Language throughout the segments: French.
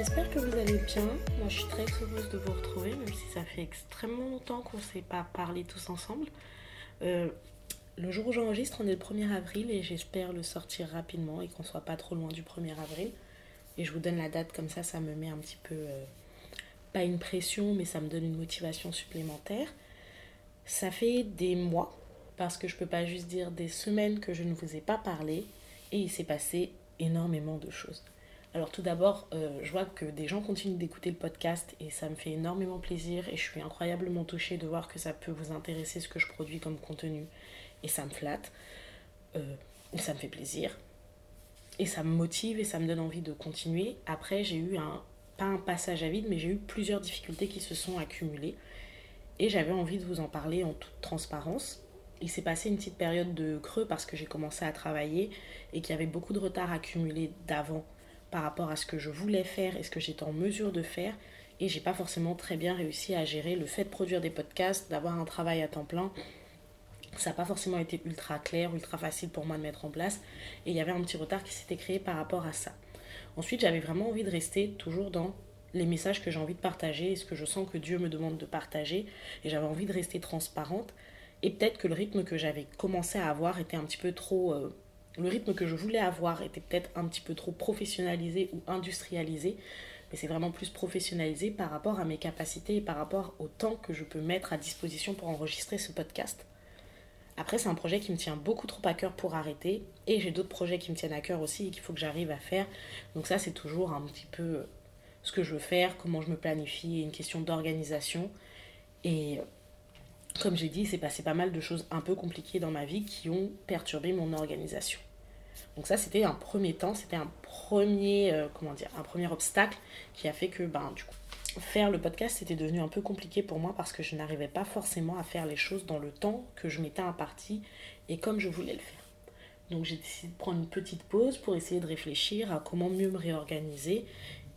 j'espère que vous allez bien. Moi, je suis très heureuse de vous retrouver, même si ça fait extrêmement longtemps qu'on ne s'est pas parlé tous ensemble. Euh, le jour où j'enregistre, on est le 1er avril et j'espère le sortir rapidement et qu'on soit pas trop loin du 1er avril. Et je vous donne la date comme ça, ça me met un petit peu, euh, pas une pression, mais ça me donne une motivation supplémentaire. Ça fait des mois, parce que je peux pas juste dire des semaines que je ne vous ai pas parlé, et il s'est passé énormément de choses. Alors tout d'abord, euh, je vois que des gens continuent d'écouter le podcast et ça me fait énormément plaisir et je suis incroyablement touchée de voir que ça peut vous intéresser ce que je produis comme contenu et ça me flatte, euh, et ça me fait plaisir et ça me motive et ça me donne envie de continuer. Après, j'ai eu un, pas un passage à vide, mais j'ai eu plusieurs difficultés qui se sont accumulées et j'avais envie de vous en parler en toute transparence. Il s'est passé une petite période de creux parce que j'ai commencé à travailler et qu'il y avait beaucoup de retard accumulé d'avant par rapport à ce que je voulais faire et ce que j'étais en mesure de faire. Et j'ai pas forcément très bien réussi à gérer le fait de produire des podcasts, d'avoir un travail à temps plein. Ça n'a pas forcément été ultra clair, ultra facile pour moi de mettre en place. Et il y avait un petit retard qui s'était créé par rapport à ça. Ensuite, j'avais vraiment envie de rester toujours dans les messages que j'ai envie de partager et ce que je sens que Dieu me demande de partager. Et j'avais envie de rester transparente. Et peut-être que le rythme que j'avais commencé à avoir était un petit peu trop euh, le rythme que je voulais avoir était peut-être un petit peu trop professionnalisé ou industrialisé, mais c'est vraiment plus professionnalisé par rapport à mes capacités et par rapport au temps que je peux mettre à disposition pour enregistrer ce podcast. Après, c'est un projet qui me tient beaucoup trop à cœur pour arrêter, et j'ai d'autres projets qui me tiennent à cœur aussi et qu'il faut que j'arrive à faire. Donc ça, c'est toujours un petit peu ce que je veux faire, comment je me planifie, une question d'organisation. Et comme j'ai dit, c'est passé pas mal de choses un peu compliquées dans ma vie qui ont perturbé mon organisation. Donc ça, c'était un premier temps, c'était un premier, euh, comment dire, un premier obstacle qui a fait que, ben, du coup, faire le podcast, c'était devenu un peu compliqué pour moi parce que je n'arrivais pas forcément à faire les choses dans le temps que je m'étais imparti et comme je voulais le faire. Donc j'ai décidé de prendre une petite pause pour essayer de réfléchir à comment mieux me réorganiser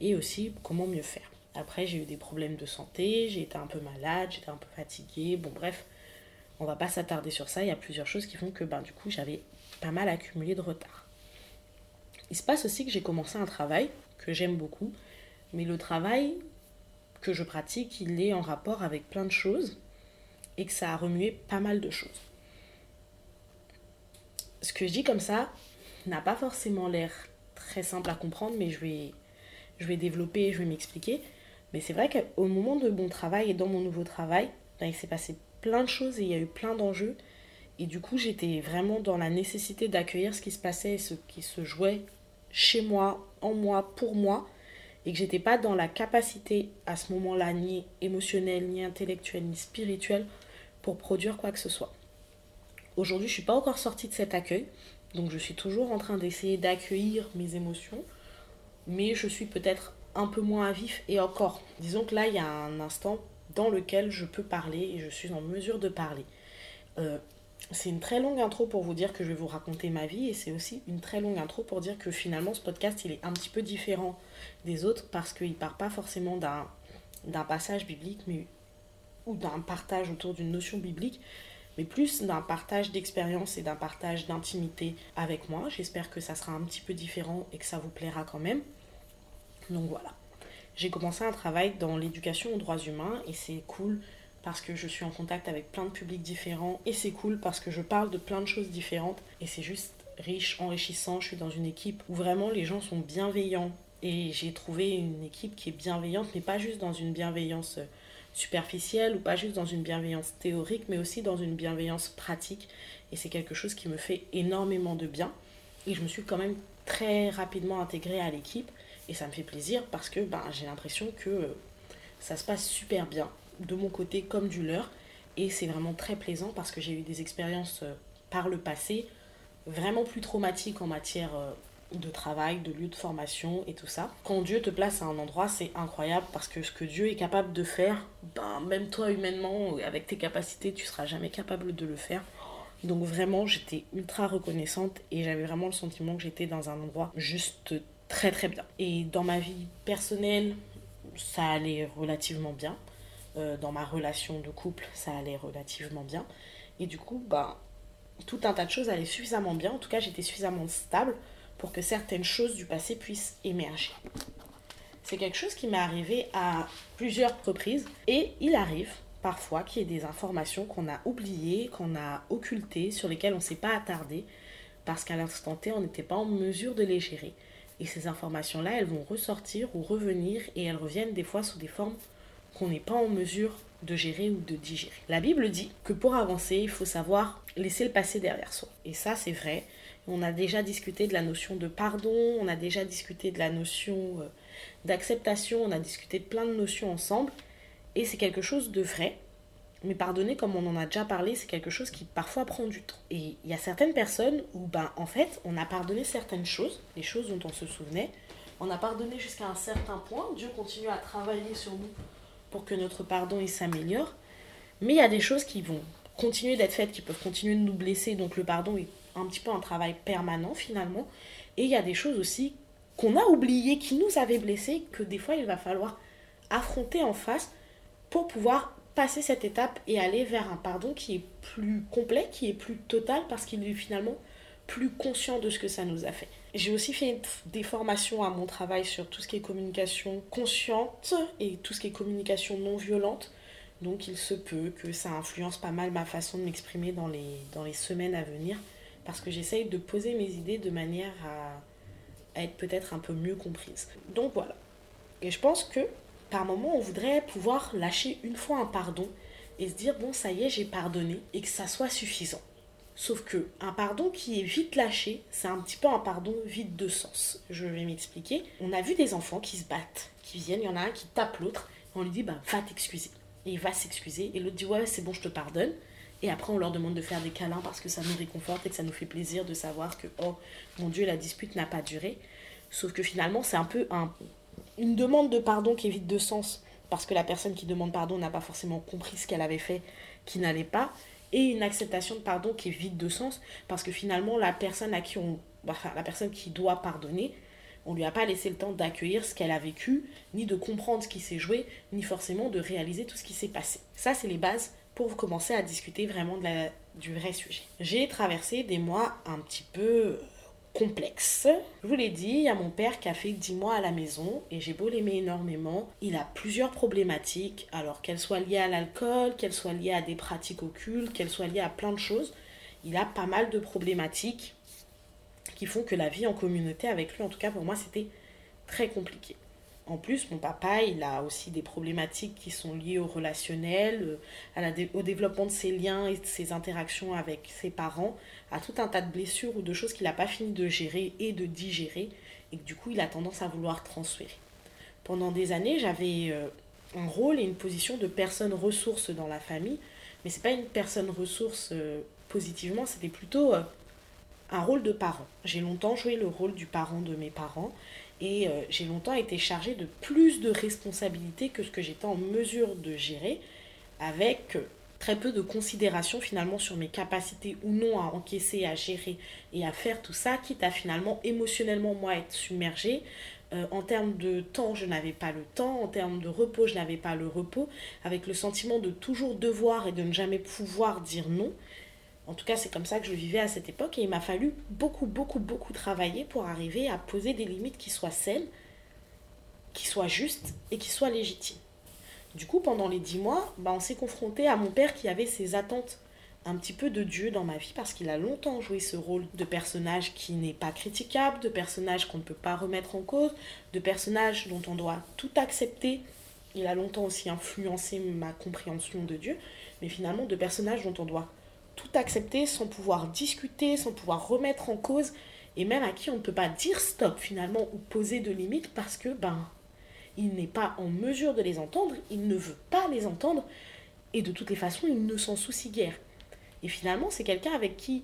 et aussi comment mieux faire. Après, j'ai eu des problèmes de santé, j'ai été un peu malade, j'étais un peu fatiguée. Bon, bref, on va pas s'attarder sur ça. Il y a plusieurs choses qui font que, ben, du coup, j'avais pas mal accumulé de retard. Il se passe aussi que j'ai commencé un travail que j'aime beaucoup, mais le travail que je pratique, il est en rapport avec plein de choses et que ça a remué pas mal de choses. Ce que je dis comme ça n'a pas forcément l'air très simple à comprendre, mais je vais, je vais développer, je vais m'expliquer. Mais c'est vrai qu'au moment de mon travail et dans mon nouveau travail, ben, il s'est passé plein de choses et il y a eu plein d'enjeux. Et du coup, j'étais vraiment dans la nécessité d'accueillir ce qui se passait et ce qui se jouait chez moi, en moi, pour moi. Et que j'étais pas dans la capacité à ce moment-là, ni émotionnelle, ni intellectuelle, ni spirituelle, pour produire quoi que ce soit. Aujourd'hui, je suis pas encore sortie de cet accueil. Donc je suis toujours en train d'essayer d'accueillir mes émotions. Mais je suis peut-être un peu moins à vif et encore. Disons que là, il y a un instant dans lequel je peux parler et je suis en mesure de parler. Euh, c'est une très longue intro pour vous dire que je vais vous raconter ma vie et c'est aussi une très longue intro pour dire que finalement ce podcast il est un petit peu différent des autres parce qu'il part pas forcément d'un, passage biblique ou d'un partage autour d'une notion biblique mais plus d'un partage d'expérience et d'un partage d'intimité avec moi. J'espère que ça sera un petit peu différent et que ça vous plaira quand même. Donc voilà. J'ai commencé un travail dans l'éducation aux droits humains et c'est cool parce que je suis en contact avec plein de publics différents et c'est cool parce que je parle de plein de choses différentes et c'est juste riche, enrichissant. Je suis dans une équipe où vraiment les gens sont bienveillants et j'ai trouvé une équipe qui est bienveillante mais pas juste dans une bienveillance superficielle ou pas juste dans une bienveillance théorique mais aussi dans une bienveillance pratique et c'est quelque chose qui me fait énormément de bien et je me suis quand même très rapidement intégrée à l'équipe et ça me fait plaisir parce que ben, j'ai l'impression que euh, ça se passe super bien, de mon côté comme du leur. Et c'est vraiment très plaisant parce que j'ai eu des expériences euh, par le passé vraiment plus traumatiques en matière euh, de travail, de lieu de formation et tout ça. Quand Dieu te place à un endroit, c'est incroyable parce que ce que Dieu est capable de faire, ben, même toi humainement, avec tes capacités, tu seras jamais capable de le faire. Donc vraiment, j'étais ultra reconnaissante et j'avais vraiment le sentiment que j'étais dans un endroit juste très très bien. Et dans ma vie personnelle, ça allait relativement bien. Euh, dans ma relation de couple, ça allait relativement bien. Et du coup, bah, tout un tas de choses allaient suffisamment bien. En tout cas, j'étais suffisamment stable pour que certaines choses du passé puissent émerger. C'est quelque chose qui m'est arrivé à plusieurs reprises et il arrive parfois qu'il y ait des informations qu'on a oubliées, qu'on a occultées, sur lesquelles on ne s'est pas attardé parce qu'à l'instant T, on n'était pas en mesure de les gérer. Et ces informations-là, elles vont ressortir ou revenir et elles reviennent des fois sous des formes qu'on n'est pas en mesure de gérer ou de digérer. La Bible dit que pour avancer, il faut savoir laisser le passé derrière soi. Et ça, c'est vrai. On a déjà discuté de la notion de pardon, on a déjà discuté de la notion euh, d'acceptation, on a discuté de plein de notions ensemble. Et c'est quelque chose de vrai. Mais pardonner, comme on en a déjà parlé, c'est quelque chose qui parfois prend du temps. Et il y a certaines personnes où, ben, en fait, on a pardonné certaines choses, les choses dont on se souvenait. On a pardonné jusqu'à un certain point. Dieu continue à travailler sur nous pour que notre pardon s'améliore. Mais il y a des choses qui vont continuer d'être faites, qui peuvent continuer de nous blesser. Donc le pardon est un petit peu un travail permanent finalement. Et il y a des choses aussi qu'on a oubliées, qui nous avaient blessés, que des fois il va falloir affronter en face pour pouvoir passer cette étape et aller vers un pardon qui est plus complet, qui est plus total, parce qu'il est finalement plus conscient de ce que ça nous a fait. J'ai aussi fait des formations à mon travail sur tout ce qui est communication consciente et tout ce qui est communication non violente. Donc il se peut que ça influence pas mal ma façon de m'exprimer dans les, dans les semaines à venir, parce que j'essaye de poser mes idées de manière à, à être peut-être un peu mieux comprise. Donc voilà. Et je pense que moment, on voudrait pouvoir lâcher une fois un pardon et se dire, bon, ça y est, j'ai pardonné et que ça soit suffisant. Sauf que un pardon qui est vite lâché, c'est un petit peu un pardon vide de sens. Je vais m'expliquer. On a vu des enfants qui se battent, qui viennent, il y en a un qui tape l'autre, on lui dit, bah, va t'excuser. Et il va s'excuser, et l'autre dit, ouais, c'est bon, je te pardonne. Et après, on leur demande de faire des câlins parce que ça nous réconforte et que ça nous fait plaisir de savoir que, oh, mon Dieu, la dispute n'a pas duré. Sauf que finalement, c'est un peu un, une demande de pardon qui est vide de sens parce que la personne qui demande pardon n'a pas forcément compris ce qu'elle avait fait qui n'allait pas et une acceptation de pardon qui est vide de sens parce que finalement la personne à qui on la personne qui doit pardonner on lui a pas laissé le temps d'accueillir ce qu'elle a vécu ni de comprendre ce qui s'est joué ni forcément de réaliser tout ce qui s'est passé. Ça c'est les bases pour commencer à discuter vraiment du vrai sujet. J'ai traversé des mois un petit peu complexe. Je vous l'ai dit, il y a mon père qui a fait 10 mois à la maison et j'ai beau l'aimer énormément. Il a plusieurs problématiques, alors qu'elles soient liées à l'alcool, qu'elles soient liées à des pratiques occultes, qu'elles soient liées à plein de choses. Il a pas mal de problématiques qui font que la vie en communauté avec lui, en tout cas pour moi, c'était très compliqué. En plus, mon papa, il a aussi des problématiques qui sont liées au relationnel, euh, au développement de ses liens et de ses interactions avec ses parents, à tout un tas de blessures ou de choses qu'il n'a pas fini de gérer et de digérer, et que du coup, il a tendance à vouloir transférer. Pendant des années, j'avais euh, un rôle et une position de personne ressource dans la famille, mais c'est pas une personne ressource euh, positivement, c'était plutôt un rôle de parent. J'ai longtemps joué le rôle du parent de mes parents et euh, j'ai longtemps été chargée de plus de responsabilités que ce que j'étais en mesure de gérer, avec euh, très peu de considération finalement sur mes capacités ou non à encaisser, à gérer et à faire tout ça, quitte à finalement émotionnellement moi être submergée. Euh, en termes de temps, je n'avais pas le temps. En termes de repos, je n'avais pas le repos. Avec le sentiment de toujours devoir et de ne jamais pouvoir dire non. En tout cas, c'est comme ça que je vivais à cette époque et il m'a fallu beaucoup, beaucoup, beaucoup travailler pour arriver à poser des limites qui soient saines, qui soient justes et qui soient légitimes. Du coup, pendant les dix mois, bah, on s'est confronté à mon père qui avait ses attentes un petit peu de Dieu dans ma vie parce qu'il a longtemps joué ce rôle de personnage qui n'est pas critiquable, de personnage qu'on ne peut pas remettre en cause, de personnage dont on doit tout accepter. Il a longtemps aussi influencé ma compréhension de Dieu, mais finalement de personnage dont on doit tout accepter sans pouvoir discuter, sans pouvoir remettre en cause, et même à qui on ne peut pas dire stop finalement ou poser de limites parce que ben il n'est pas en mesure de les entendre, il ne veut pas les entendre, et de toutes les façons il ne s'en soucie guère. Et finalement c'est quelqu'un avec qui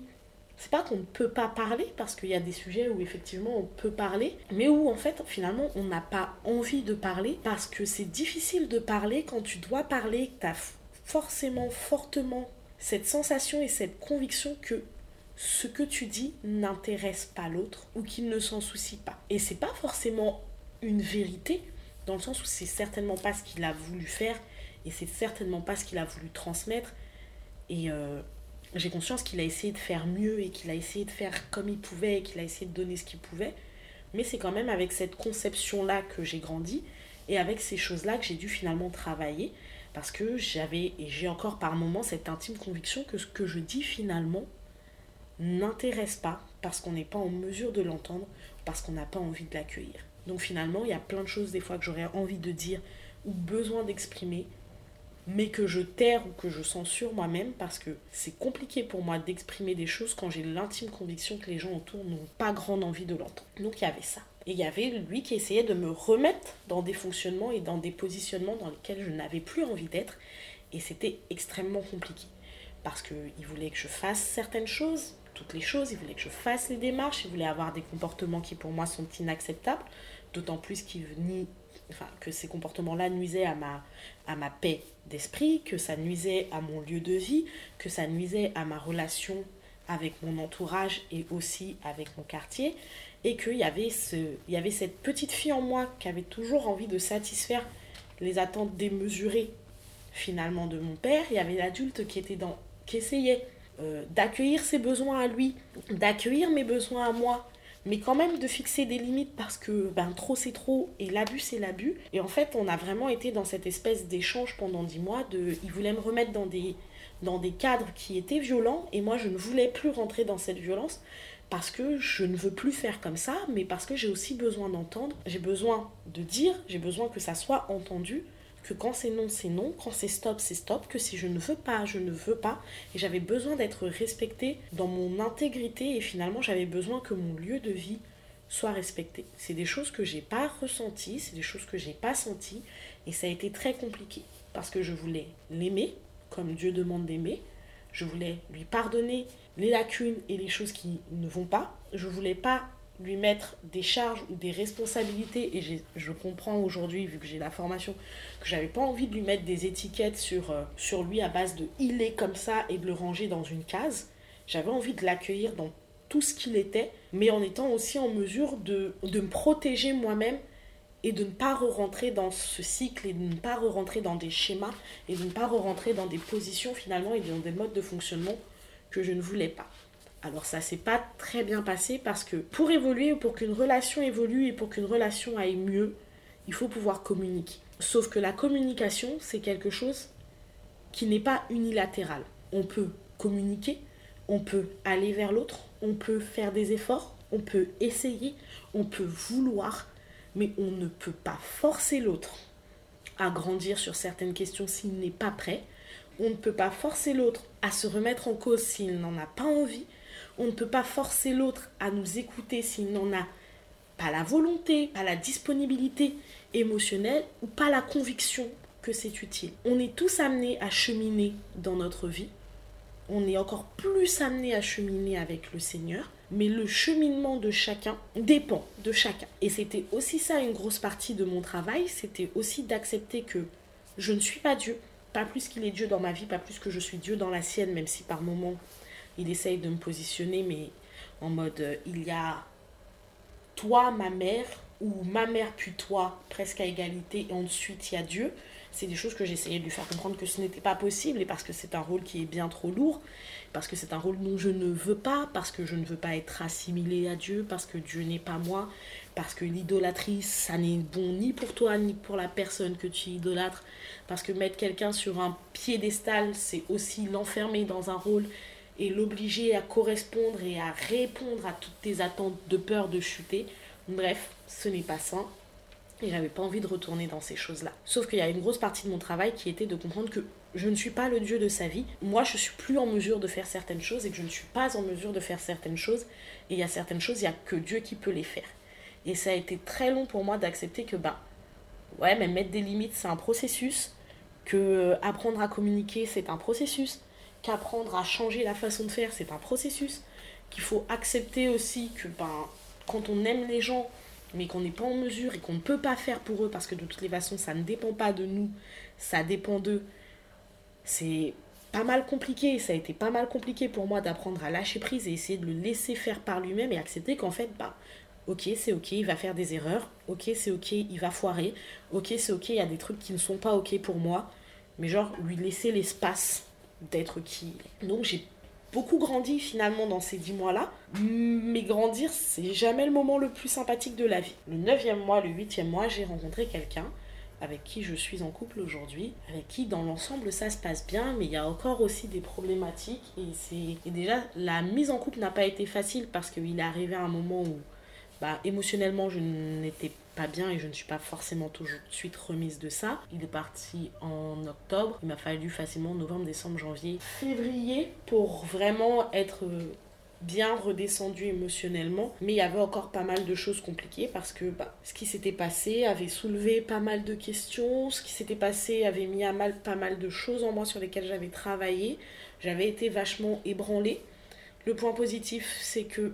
c'est pas qu'on ne peut pas parler parce qu'il y a des sujets où effectivement on peut parler, mais où en fait finalement on n'a pas envie de parler parce que c'est difficile de parler quand tu dois parler, que tu as forcément fortement cette sensation et cette conviction que ce que tu dis n'intéresse pas l'autre ou qu'il ne s'en soucie pas. Et c'est pas forcément une vérité, dans le sens où c'est certainement pas ce qu'il a voulu faire et c'est certainement pas ce qu'il a voulu transmettre. Et euh, j'ai conscience qu'il a essayé de faire mieux et qu'il a essayé de faire comme il pouvait et qu'il a essayé de donner ce qu'il pouvait. Mais c'est quand même avec cette conception-là que j'ai grandi et avec ces choses-là que j'ai dû finalement travailler parce que j'avais et j'ai encore par moments cette intime conviction que ce que je dis finalement n'intéresse pas parce qu'on n'est pas en mesure de l'entendre, parce qu'on n'a pas envie de l'accueillir. Donc finalement, il y a plein de choses des fois que j'aurais envie de dire ou besoin d'exprimer, mais que je terre ou que je censure moi-même parce que c'est compliqué pour moi d'exprimer des choses quand j'ai l'intime conviction que les gens autour n'ont pas grande envie de l'entendre. Donc il y avait ça. Et il y avait lui qui essayait de me remettre dans des fonctionnements et dans des positionnements dans lesquels je n'avais plus envie d'être. Et c'était extrêmement compliqué. Parce qu'il voulait que je fasse certaines choses, toutes les choses, il voulait que je fasse les démarches, il voulait avoir des comportements qui pour moi sont inacceptables, d'autant plus qu'il enfin, que ces comportements-là nuisaient à ma paix d'esprit, que ça nuisait à mon lieu de vie, que ça nuisait à ma relation avec mon entourage et aussi avec mon quartier et qu'il y, avait il y avait cette petite fille en moi qui avait toujours envie de satisfaire les attentes démesurées finalement de mon père. Il y avait l'adulte qui, était dans, qui essayait euh, d'accueillir ses besoins à lui, d'accueillir mes besoins à moi, mais quand même de fixer des limites parce que ben, trop c'est trop et l'abus c'est l'abus. Et en fait, on a vraiment été dans cette espèce d'échange pendant dix mois. De, il voulait me remettre dans des, dans des cadres qui étaient violents et moi je ne voulais plus rentrer dans cette violence parce que je ne veux plus faire comme ça, mais parce que j'ai aussi besoin d'entendre, j'ai besoin de dire, j'ai besoin que ça soit entendu, que quand c'est non, c'est non, quand c'est stop, c'est stop, que si je ne veux pas, je ne veux pas. Et j'avais besoin d'être respectée dans mon intégrité et finalement j'avais besoin que mon lieu de vie soit respecté. C'est des choses que j'ai pas ressenties, c'est des choses que j'ai pas senties et ça a été très compliqué parce que je voulais l'aimer comme Dieu demande d'aimer, je voulais lui pardonner les lacunes et les choses qui ne vont pas. Je voulais pas lui mettre des charges ou des responsabilités et je comprends aujourd'hui vu que j'ai la formation que j'avais pas envie de lui mettre des étiquettes sur, euh, sur lui à base de il est comme ça et de le ranger dans une case j'avais envie de l'accueillir dans tout ce qu'il était mais en étant aussi en mesure de, de me protéger moi-même et de ne pas re-rentrer dans ce cycle et de ne pas re-rentrer dans des schémas et de ne pas re-rentrer dans des positions finalement et dans des modes de fonctionnement que je ne voulais pas. Alors ça s'est pas très bien passé parce que pour évoluer, pour qu'une relation évolue et pour qu'une relation aille mieux, il faut pouvoir communiquer. Sauf que la communication, c'est quelque chose qui n'est pas unilatéral. On peut communiquer, on peut aller vers l'autre, on peut faire des efforts, on peut essayer, on peut vouloir, mais on ne peut pas forcer l'autre à grandir sur certaines questions s'il n'est pas prêt. On ne peut pas forcer l'autre à se remettre en cause s'il n'en a pas envie. On ne peut pas forcer l'autre à nous écouter s'il n'en a pas la volonté, pas la disponibilité émotionnelle ou pas la conviction que c'est utile. On est tous amenés à cheminer dans notre vie. On est encore plus amenés à cheminer avec le Seigneur. Mais le cheminement de chacun dépend de chacun. Et c'était aussi ça une grosse partie de mon travail. C'était aussi d'accepter que je ne suis pas Dieu, pas plus qu'il est Dieu dans ma vie, pas plus que je suis Dieu dans la sienne, même si par moments il essaye de me positionner, mais en mode euh, il y a toi, ma mère, ou ma mère puis toi, presque à égalité, et ensuite il y a Dieu. C'est des choses que j'essayais de lui faire comprendre que ce n'était pas possible, et parce que c'est un rôle qui est bien trop lourd, parce que c'est un rôle dont je ne veux pas, parce que je ne veux pas être assimilée à Dieu, parce que Dieu n'est pas moi, parce que l'idolâtrie, ça n'est bon ni pour toi, ni pour la personne que tu idolâtres, parce que mettre quelqu'un sur un piédestal, c'est aussi l'enfermer dans un rôle et l'obliger à correspondre et à répondre à toutes tes attentes de peur de chuter. Bref, ce n'est pas sain. Et j'avais pas envie de retourner dans ces choses-là. Sauf qu'il y a une grosse partie de mon travail qui était de comprendre que je ne suis pas le Dieu de sa vie. Moi, je suis plus en mesure de faire certaines choses et que je ne suis pas en mesure de faire certaines choses. Et il y a certaines choses, il n'y a que Dieu qui peut les faire. Et ça a été très long pour moi d'accepter que, bah, ouais, mais mettre des limites, c'est un processus. Que euh, apprendre à communiquer, c'est un processus, qu'apprendre à changer la façon de faire, c'est un processus, qu'il faut accepter aussi que ben, quand on aime les gens, mais qu'on n'est pas en mesure et qu'on ne peut pas faire pour eux, parce que de toutes les façons, ça ne dépend pas de nous, ça dépend d'eux, c'est pas mal compliqué, ça a été pas mal compliqué pour moi d'apprendre à lâcher prise et essayer de le laisser faire par lui-même et accepter qu'en fait, bah, ok, c'est ok, il va faire des erreurs, ok, c'est ok, il va foirer, ok, c'est ok, il y a des trucs qui ne sont pas ok pour moi, mais genre lui laisser l'espace d'être qui Donc j'ai beaucoup grandi finalement dans ces dix mois-là. Mais grandir, c'est jamais le moment le plus sympathique de la vie. Le neuvième mois, le huitième mois, j'ai rencontré quelqu'un avec qui je suis en couple aujourd'hui, avec qui dans l'ensemble ça se passe bien, mais il y a encore aussi des problématiques. Et, et déjà, la mise en couple n'a pas été facile parce qu'il est arrivé à un moment où bah, émotionnellement je n'étais pas bien et je ne suis pas forcément toujours de suite remise de ça. Il est parti en octobre, il m'a fallu facilement novembre, décembre, janvier, février pour vraiment être bien redescendu émotionnellement, mais il y avait encore pas mal de choses compliquées parce que bah, ce qui s'était passé avait soulevé pas mal de questions, ce qui s'était passé avait mis à mal pas mal de choses en moi sur lesquelles j'avais travaillé, j'avais été vachement ébranlée. Le point positif, c'est que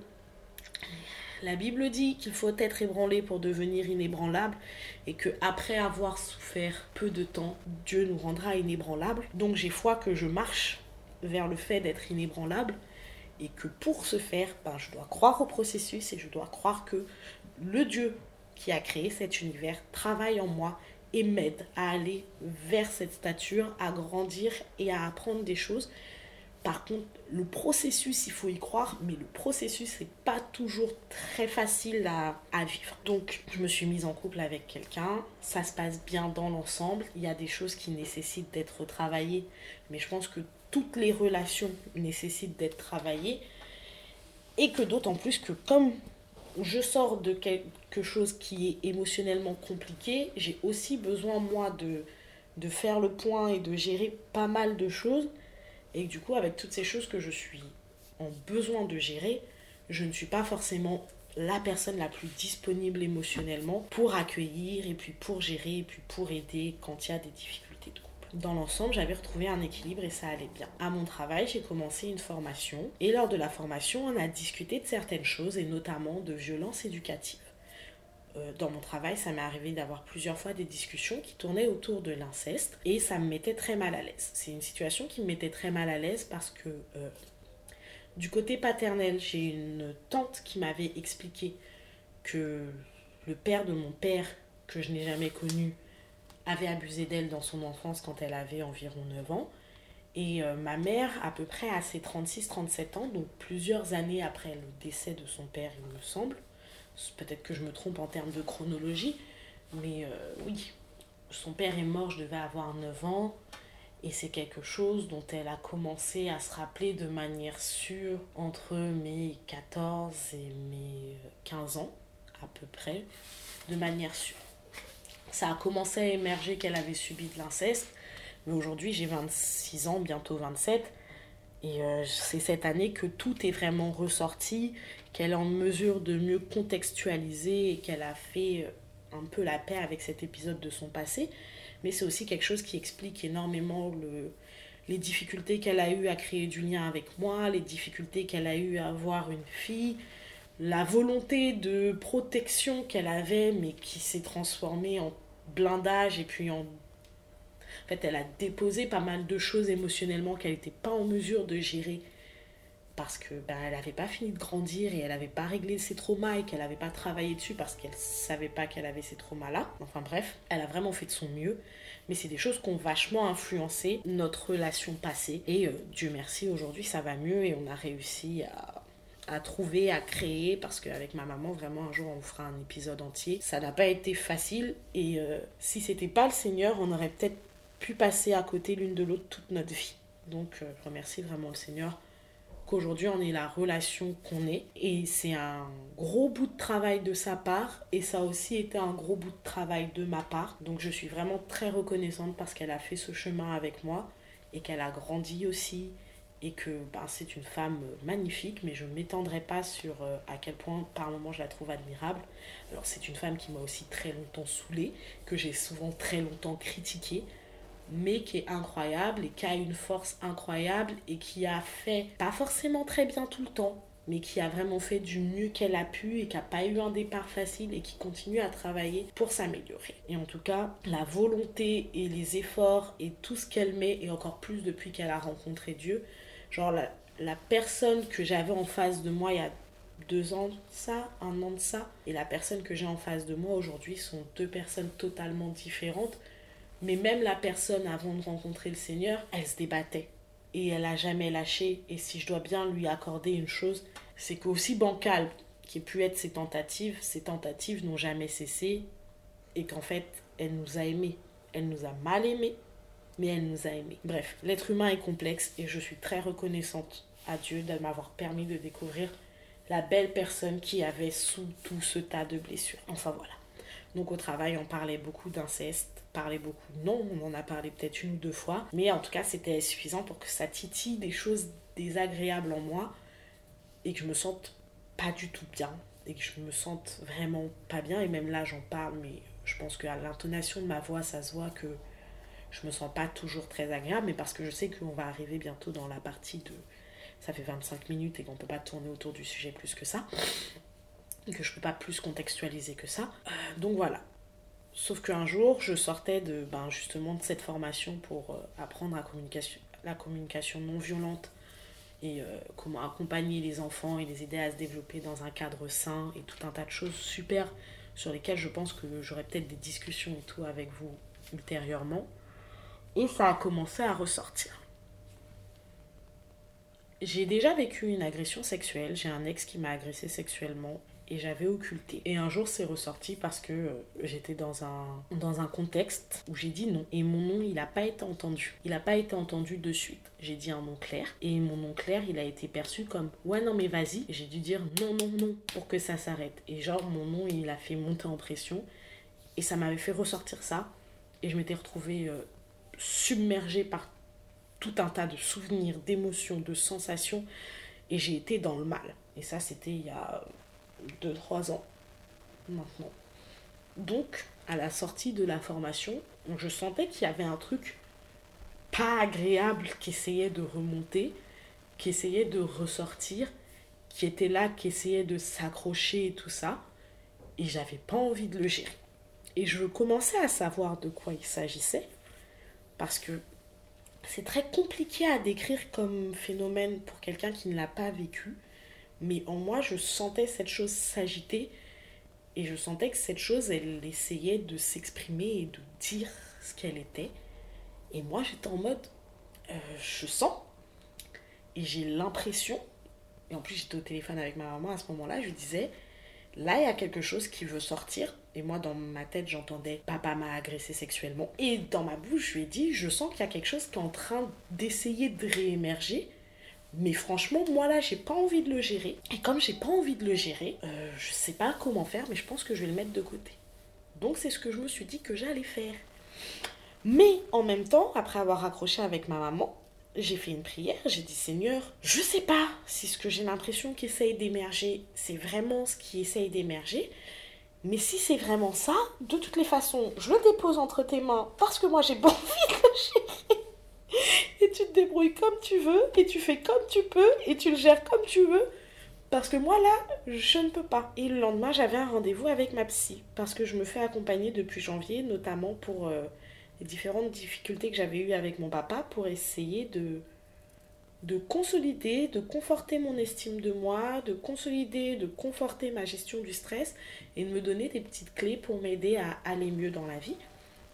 la Bible dit qu'il faut être ébranlé pour devenir inébranlable et que après avoir souffert peu de temps, Dieu nous rendra inébranlables. Donc j'ai foi que je marche vers le fait d'être inébranlable et que pour ce faire, ben, je dois croire au processus et je dois croire que le Dieu qui a créé cet univers travaille en moi et m'aide à aller vers cette stature, à grandir et à apprendre des choses. Par contre, le processus, il faut y croire, mais le processus n'est pas toujours très facile à, vivre. Donc, je me suis mise en couple avec quelqu'un, ça se passe bien dans l'ensemble. Il y a des choses qui nécessitent d'être travaillées, mais je pense que toutes les relations nécessitent d'être travaillées et que d'autant plus que comme je sors de quelque chose qui est émotionnellement compliqué, j'ai aussi besoin moi de faire le point et de gérer pas mal de choses et du coup avec toutes ces choses que je suis en besoin de gérer, je ne suis pas forcément la personne la plus disponible émotionnellement pour accueillir et puis pour gérer et puis pour aider quand il y a des difficultés dans l'ensemble, j'avais retrouvé un équilibre et ça allait bien. À mon travail, j'ai commencé une formation et lors de la formation, on a discuté de certaines choses et notamment de violences éducatives. Euh, dans mon travail, ça m'est arrivé d'avoir plusieurs fois des discussions qui tournaient autour de l'inceste et ça me mettait très mal à l'aise. C'est une situation qui me mettait très mal à l'aise parce que euh, du côté paternel, j'ai une tante qui m'avait expliqué que le père de mon père, que je n'ai jamais connu, avait abusé d'elle dans son enfance quand elle avait environ 9 ans. Et euh, ma mère, à peu près à ses 36-37 ans, donc plusieurs années après le décès de son père, il me semble, peut-être que je me trompe en termes de chronologie, mais euh, oui, son père est mort, je devais avoir 9 ans, et c'est quelque chose dont elle a commencé à se rappeler de manière sûre entre mes 14 et mes 15 ans, à peu près, de manière sûre ça a commencé à émerger qu'elle avait subi de l'inceste. Mais aujourd'hui, j'ai 26 ans, bientôt 27. Et euh, c'est cette année que tout est vraiment ressorti, qu'elle est en mesure de mieux contextualiser et qu'elle a fait euh, un peu la paix avec cet épisode de son passé. Mais c'est aussi quelque chose qui explique énormément le, les difficultés qu'elle a eu à créer du lien avec moi, les difficultés qu'elle a eu à avoir une fille, la volonté de protection qu'elle avait mais qui s'est transformée en blindage et puis en... en fait elle a déposé pas mal de choses émotionnellement qu'elle n'était pas en mesure de gérer parce que ben, elle n'avait pas fini de grandir et elle n'avait pas réglé ses traumas et qu'elle n'avait pas travaillé dessus parce qu'elle savait pas qu'elle avait ces traumas là enfin bref elle a vraiment fait de son mieux mais c'est des choses qui ont vachement influencé notre relation passée et euh, Dieu merci aujourd'hui ça va mieux et on a réussi à à trouver, à créer, parce qu'avec ma maman, vraiment, un jour, on fera un épisode entier. Ça n'a pas été facile, et euh, si c'était pas le Seigneur, on aurait peut-être pu passer à côté l'une de l'autre toute notre vie. Donc, euh, je remercie vraiment le Seigneur qu'aujourd'hui on ait la relation qu'on est. Et c'est un gros bout de travail de sa part et ça a aussi été un gros bout de travail de ma part. Donc je suis vraiment très reconnaissante parce qu'elle a fait ce chemin avec moi et qu'elle a grandi aussi et que ben, c'est une femme magnifique, mais je ne m'étendrai pas sur euh, à quel point par moment je la trouve admirable. Alors c'est une femme qui m'a aussi très longtemps saoulée, que j'ai souvent très longtemps critiquée, mais qui est incroyable et qui a une force incroyable et qui a fait, pas forcément très bien tout le temps, mais qui a vraiment fait du mieux qu'elle a pu et qui n'a pas eu un départ facile et qui continue à travailler pour s'améliorer. Et en tout cas, la volonté et les efforts et tout ce qu'elle met, et encore plus depuis qu'elle a rencontré Dieu, Genre la, la personne que j'avais en face de moi il y a deux ans de ça, un an de ça, et la personne que j'ai en face de moi aujourd'hui sont deux personnes totalement différentes. Mais même la personne avant de rencontrer le Seigneur, elle se débattait. et elle a jamais lâché. Et si je dois bien lui accorder une chose, c'est qu'aussi bancal qui pu être ses tentatives, ces tentatives n'ont jamais cessé et qu'en fait, elle nous a aimés. Elle nous a mal aimés, mais elle nous a aimés. Bref, l'être humain est complexe et je suis très reconnaissante à Dieu de m'avoir permis de découvrir la belle personne qui avait sous tout ce tas de blessures. Enfin voilà. Donc au travail, on parlait beaucoup d'inceste, parlait beaucoup. Non, on en a parlé peut-être une ou deux fois, mais en tout cas, c'était suffisant pour que ça titille des choses désagréables en moi et que je me sente pas du tout bien et que je me sente vraiment pas bien. Et même là j'en parle mais je pense qu'à l'intonation de ma voix ça se voit que je me sens pas toujours très agréable. Mais parce que je sais qu'on va arriver bientôt dans la partie de ça fait 25 minutes et qu'on peut pas tourner autour du sujet plus que ça. Et que je peux pas plus contextualiser que ça. Euh, donc voilà sauf qu'un jour je sortais de ben justement de cette formation pour euh, apprendre la communication non violente et euh, comment accompagner les enfants et les aider à se développer dans un cadre sain et tout un tas de choses super sur lesquelles je pense que j'aurai peut-être des discussions et tout avec vous ultérieurement. Et ça a commencé à ressortir. J'ai déjà vécu une agression sexuelle, j'ai un ex qui m'a agressé sexuellement et j'avais occulté. Et un jour, c'est ressorti parce que euh, j'étais dans un, dans un contexte où j'ai dit non. Et mon nom, il n'a pas été entendu. Il n'a pas été entendu de suite. J'ai dit un nom clair. Et mon nom clair, il a été perçu comme ouais, non, mais vas-y. J'ai dû dire non, non, non pour que ça s'arrête. Et genre, mon nom, il a fait monter en pression. Et ça m'avait fait ressortir ça. Et je m'étais retrouvée euh, submergée par tout un tas de souvenirs, d'émotions, de sensations. Et j'ai été dans le mal. Et ça, c'était il y a 2-3 ans maintenant. Donc, à la sortie de la formation, je sentais qu'il y avait un truc pas agréable qui essayait de remonter, qui essayait de ressortir, qui était là, qui essayait de s'accrocher et tout ça. Et j'avais pas envie de le gérer. Et je commençais à savoir de quoi il s'agissait, parce que c'est très compliqué à décrire comme phénomène pour quelqu'un qui ne l'a pas vécu. Mais en moi, je sentais cette chose s'agiter et je sentais que cette chose, elle essayait de s'exprimer et de dire ce qu'elle était. Et moi, j'étais en mode, euh, je sens et j'ai l'impression, et en plus j'étais au téléphone avec ma maman à ce moment-là, je disais, là, il y a quelque chose qui veut sortir. Et moi, dans ma tête, j'entendais papa m'a agressé sexuellement. Et dans ma bouche, je lui ai dit, je sens qu'il y a quelque chose qui est en train d'essayer de réémerger. Mais franchement, moi là, j'ai pas envie de le gérer. Et comme j'ai pas envie de le gérer, euh, je sais pas comment faire, mais je pense que je vais le mettre de côté. Donc c'est ce que je me suis dit que j'allais faire. Mais en même temps, après avoir accroché avec ma maman, j'ai fait une prière, j'ai dit Seigneur, je sais pas si ce que j'ai l'impression qui essaye d'émerger, c'est vraiment ce qui essaye d'émerger. Mais si c'est vraiment ça, de toutes les façons, je le dépose entre tes mains parce que moi j'ai pas envie de le. et tu te débrouilles comme tu veux, et tu fais comme tu peux, et tu le gères comme tu veux. Parce que moi là, je ne peux pas. Et le lendemain, j'avais un rendez-vous avec ma psy. Parce que je me fais accompagner depuis janvier, notamment pour euh, les différentes difficultés que j'avais eues avec mon papa, pour essayer de, de consolider, de conforter mon estime de moi, de consolider, de conforter ma gestion du stress et de me donner des petites clés pour m'aider à aller mieux dans la vie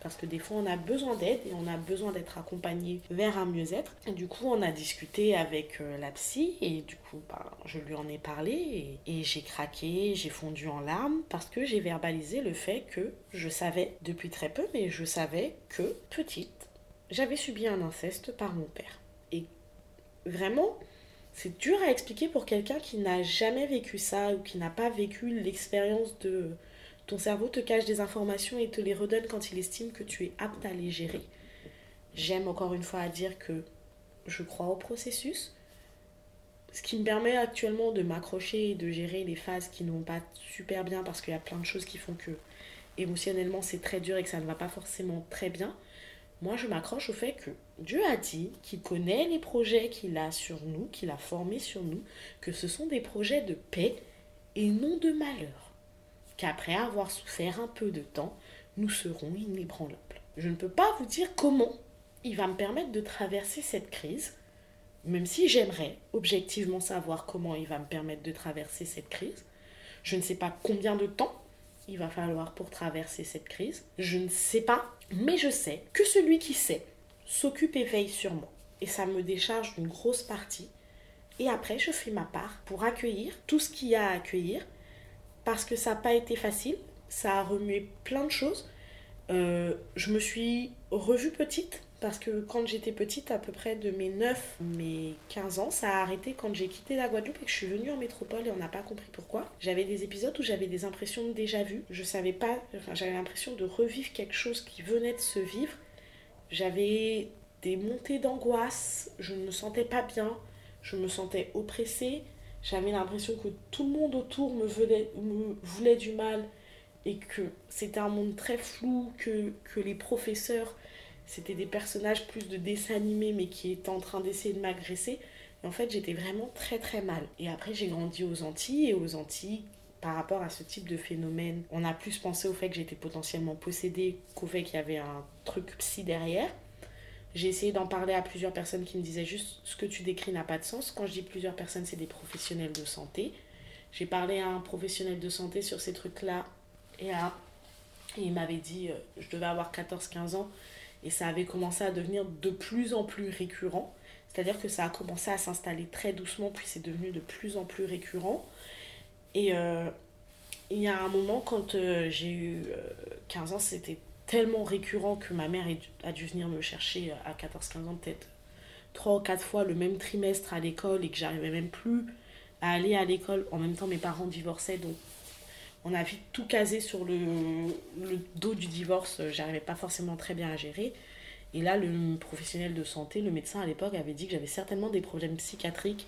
parce que des fois on a besoin d'aide et on a besoin d'être accompagné vers un mieux-être. Du coup, on a discuté avec euh, la psy et du coup, ben, je lui en ai parlé et, j'ai craqué, j'ai fondu en larmes parce que j'ai verbalisé le fait que je savais depuis très peu, mais je savais que petite, j'avais subi un inceste par mon père. Et vraiment, c'est dur à expliquer pour quelqu'un qui n'a jamais vécu ça ou qui n'a pas vécu l'expérience de ton cerveau te cache des informations et te les redonne quand il estime que tu es apte à les gérer. J'aime encore une fois à dire que je crois au processus, ce qui me permet actuellement de m'accrocher et de gérer les phases qui ne vont pas super bien parce qu'il y a plein de choses qui font que émotionnellement c'est très dur et que ça ne va pas forcément très bien. Moi, je m'accroche au fait que Dieu a dit qu'il connaît les projets qu'il a sur nous, qu'il a formés sur nous, que ce sont des projets de paix et non de malheur qu'après avoir souffert un peu de temps, nous serons inébranlables. Je ne peux pas vous dire comment il va me permettre de traverser cette crise, même si j'aimerais objectivement savoir comment il va me permettre de traverser cette crise. Je ne sais pas combien de temps il va falloir pour traverser cette crise. Je ne sais pas, mais je sais que celui qui sait s'occupe et veille sur moi. et ça me décharge d'une grosse partie. Et après, je fais ma part pour accueillir tout ce qu'il y a à accueillir parce que ça n'a pas été facile. Ça a remué plein de choses. Euh, je me suis revue petite parce que quand j'étais petite, à peu près de mes 9, mes 15 ans, ça a arrêté quand j'ai quitté la Guadeloupe et que je suis venue en métropole et on n'a pas compris pourquoi. J'avais des épisodes où j'avais des impressions de déjà vu. Je savais pas, enfin j'avais l'impression de revivre quelque chose qui venait de se vivre. J'avais des montées d'angoisse, je ne me sentais pas bien, je me sentais oppressée, j'avais l'impression que tout le monde autour me voulait, me voulait du mal et que c'était un monde très flou, que, que les professeurs c'était des personnages plus de dessins animés mais qui étaient en train d'essayer de m'agresser. En fait, j'étais vraiment très très mal. Et après, j'ai grandi aux Antilles et aux Antilles, par rapport à ce type de phénomène, on a plus pensé au fait que j'étais potentiellement possédée qu'au fait qu'il y avait un truc psy derrière. J'ai essayé d'en parler à plusieurs personnes qui me disaient juste ce que tu décris n'a pas de sens. Quand je dis plusieurs personnes, c'est des professionnels de santé. J'ai parlé à un professionnel de santé sur ces trucs-là et, il m'avait dit, euh, je devais avoir 14-15 ans, et ça avait commencé à devenir de plus en plus récurrent. C'est-à-dire que ça a commencé à s'installer très doucement, puis c'est devenu de plus en plus récurrent. Et euh, il y a un moment, quand euh, j'ai eu 15 euh, ans, c'était tellement récurrent que ma mère a dû venir me chercher à 14-15 ans, peut-être 3 ou 4 fois le même trimestre à l'école et que j'arrivais même plus à aller à l'école. En même temps, mes parents divorçaient, donc on a vite tout casé sur le, dos du divorce. J'arrivais pas forcément très bien à gérer. Et là, le professionnel de santé, le médecin à l'époque, avait dit que j'avais certainement des problèmes psychiatriques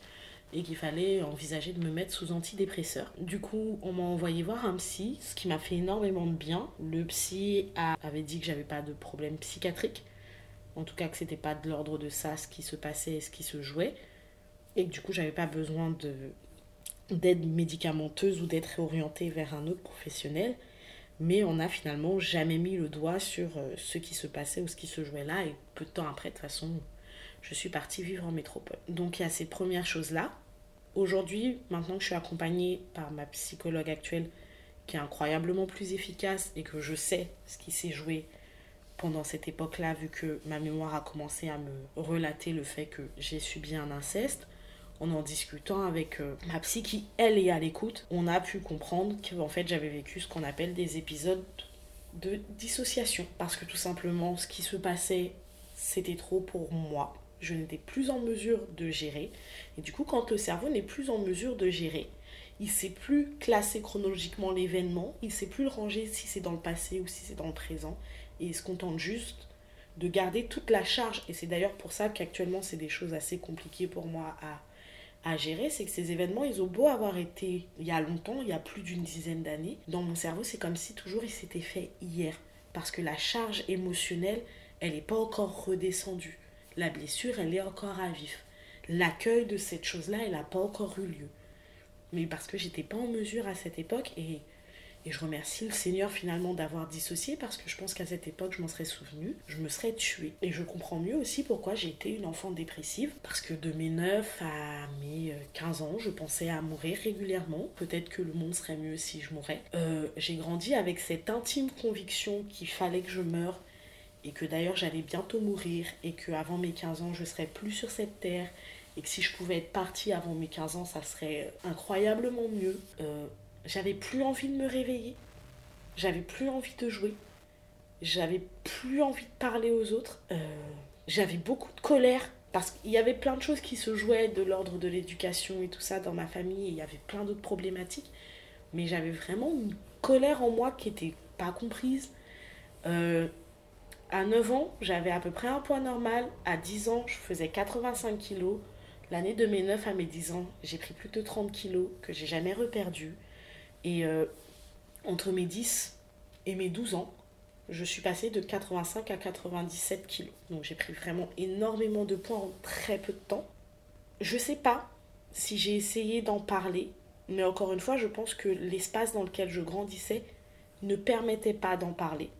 et qu'il fallait envisager de me mettre sous antidépresseur. Du coup, on m'a envoyé voir un psy, ce qui m'a fait énormément de bien. Le psy avait dit que j'avais pas de problème psychiatrique, en tout cas que c'était pas de l'ordre de ça ce qui se passait et ce qui se jouait, et que du coup, j'avais pas besoin de d'aide médicamenteuse ou d'être réorienté vers un autre professionnel, mais on n'a finalement jamais mis le doigt sur euh, ce qui se passait ou ce qui se jouait là, et peu de temps après, de toute façon, je suis partie vivre en métropole. Donc il y a ces premières choses-là. Aujourd'hui, maintenant que je suis accompagnée par ma psychologue actuelle, qui est incroyablement plus efficace et que je sais ce qui s'est joué pendant cette époque-là, vu que ma mémoire a commencé à me relater le fait que j'ai subi un inceste, en en discutant avec euh, ma psy qui, elle, est à l'écoute, on a pu comprendre qu'en fait j'avais vécu ce qu'on appelle des épisodes de dissociation. Parce que tout simplement, ce qui se passait, c'était trop pour moi. Je n'étais plus en mesure de gérer. Et du coup, quand le cerveau n'est plus en mesure de gérer, il ne sait plus classer chronologiquement l'événement, il ne sait plus le ranger si c'est dans le passé ou si c'est dans le présent. Et il se contente juste de garder toute la charge. Et c'est d'ailleurs pour ça qu'actuellement, c'est des choses assez compliquées pour moi à gérer, c'est que ces événements, ils ont beau avoir été il y a longtemps, il y a plus d'une dizaine d'années, dans mon cerveau, c'est comme si toujours il s'était fait hier. Parce que la charge émotionnelle, elle n'est pas encore redescendue. La blessure, elle est encore à vif. L'accueil de cette chose-là, elle n'a pas encore eu lieu. Mais parce que j'étais pas en mesure à cette époque et et je remercie le Seigneur finalement d'avoir dissocié parce que je pense qu'à cette époque, je m'en serais souvenu, je me serais tuée. Et je comprends mieux aussi pourquoi j'ai été une enfant dépressive. Parce que de mes 9 à mes 15 euh, ans, je pensais à mourir régulièrement. Peut-être que le monde serait mieux si je mourais. Euh, j'ai grandi avec cette intime conviction qu'il fallait que je meure et que d'ailleurs j'allais bientôt mourir et que avant mes 15 ans, je serais plus sur cette terre et que si je pouvais être partie avant mes 15 ans, ça serait incroyablement mieux. Euh, j'avais plus envie de me réveiller. J'avais plus envie de jouer. J'avais plus envie de parler aux autres. Euh, j'avais beaucoup de colère parce qu'il y avait plein de choses qui se jouaient de l'ordre de l'éducation et tout ça dans ma famille. Et il y avait plein d'autres problématiques. Mais j'avais vraiment une colère en moi qui n'était pas comprise. Euh, à 9 ans, j'avais à peu près un poids normal. À 10 ans, je faisais 85 kilos. L'année de mes 9 à mes 10 ans, j'ai pris plus de 30 kilos que j'ai jamais reperdu. Et euh, entre mes 10 et mes 12 ans, je suis passée de 85 à 97 kilos. Donc j'ai pris vraiment énormément de poids en très peu de temps. Je sais pas si j'ai essayé d'en parler, mais encore une fois, je pense que l'espace dans lequel je grandissais ne permettait pas d'en parler.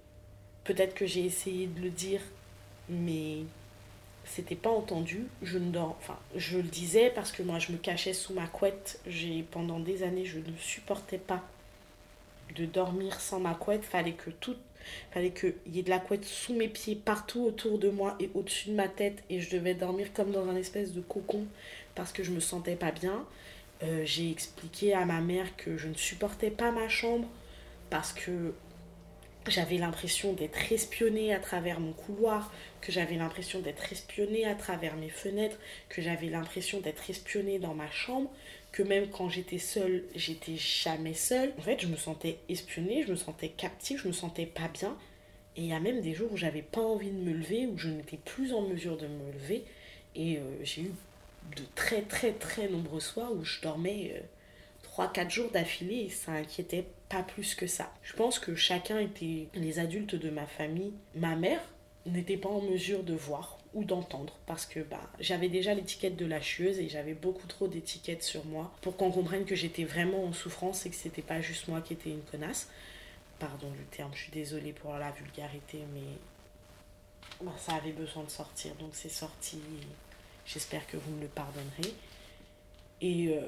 Peut-être que j'ai essayé de le dire, mais c'était pas entendu. Je ne enfin, je le disais parce que moi je me cachais sous ma couette. J'ai pendant des années je ne supportais pas de dormir sans ma couette. Fallait que tout, fallait qu'il y ait de la couette sous mes pieds, partout autour de moi et au-dessus de ma tête. Et je devais dormir comme dans un espèce de cocon parce que je me sentais pas bien. Euh, j'ai expliqué à ma mère que je ne supportais pas ma chambre parce que j'avais l'impression d'être espionnée à travers mon couloir, que j'avais l'impression d'être espionnée à travers mes fenêtres, que j'avais l'impression d'être espionnée dans ma chambre, que même quand j'étais seule, j'étais jamais seule. En fait, je me sentais espionnée, je me sentais captive, je me sentais pas bien. Et il y a même des jours où j'avais pas envie de me lever, où je n'étais plus en mesure de me lever. Et euh, j'ai eu de très très très nombreux soirs où je dormais euh, 3-4 jours d'affilée et ça inquiétait pas plus que ça. Je pense que chacun était, les adultes de ma famille, ma mère n'était pas en mesure de voir ou d'entendre parce que bah, j'avais déjà l'étiquette de la et j'avais beaucoup trop d'étiquettes sur moi pour qu'on comprenne que j'étais vraiment en souffrance et que c'était pas juste moi qui étais une connasse. Pardon du terme, je suis désolée pour la vulgarité, mais bah, ça avait besoin de sortir donc c'est sorti. J'espère que vous me le pardonnerez. Et euh,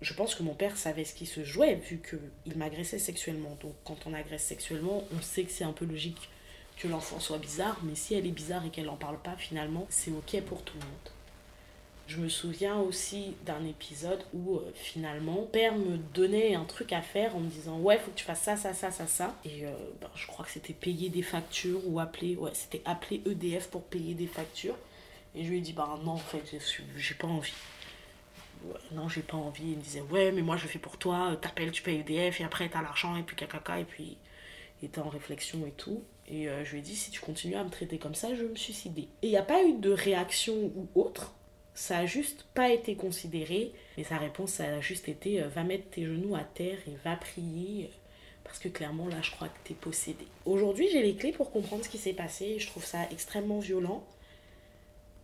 je pense que mon père savait ce qui se jouait vu qu'il m'agressait sexuellement. Donc quand on agresse sexuellement, on sait que c'est un peu logique que l'enfant soit bizarre, mais si elle est bizarre et qu'elle n'en parle pas, finalement, c'est ok pour tout le monde. Je me souviens aussi d'un épisode où euh, finalement, père me donnait un truc à faire en me disant ouais, faut que tu fasses ça, ça, ça, ça, ça. Et euh, ben, je crois que c'était payer des factures ou appeler, ouais, c'était appeler EDF pour payer des factures. Et je lui ai dit bah non, en fait, j'ai pas envie. Non, j'ai pas envie. Il me disait ouais, mais moi je fais pour toi, t'appelles, tu payes EDF et après t'as l'argent et puis caca, et puis il était en réflexion et tout. Et euh, je lui ai dit, si tu continues à me traiter comme ça, je vais me suicider. Et il n'y a pas eu de réaction ou autre. Ça a juste pas été considéré. Et sa réponse, ça a juste été, euh, va mettre tes genoux à terre et va prier. Parce que clairement, là, je crois que tu es possédé. Aujourd'hui, j'ai les clés pour comprendre ce qui s'est passé. Je trouve ça extrêmement violent.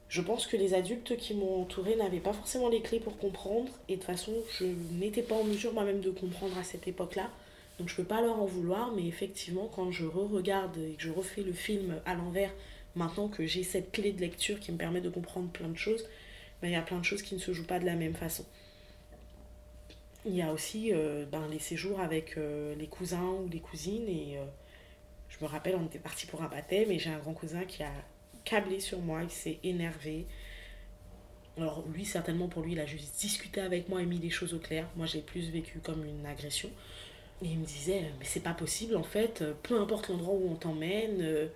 Je pense que les adultes qui m'ont entouré n'avaient pas forcément les clés pour comprendre. Et de toute façon, je n'étais pas en mesure moi-même de comprendre à cette époque-là. Donc je peux pas leur en vouloir, mais effectivement, quand je re-regarde et que je refais le film à l'envers, maintenant que j'ai cette clé de lecture qui me permet de comprendre plein de choses, ben, il y a plein de choses qui ne se jouent pas de la même façon. Il y a aussi euh, ben, les séjours avec euh, les cousins ou les cousines. Et euh, je me rappelle, on était parti pour un baptême et j'ai un grand cousin qui a câblé sur moi, il s'est énervé. Alors lui, certainement pour lui, il a juste discuté avec moi et mis les choses au clair. Moi, j'ai plus vécu comme une agression. Et il me disait, mais c'est pas possible en fait, peu importe l'endroit où on t'emmène, euh,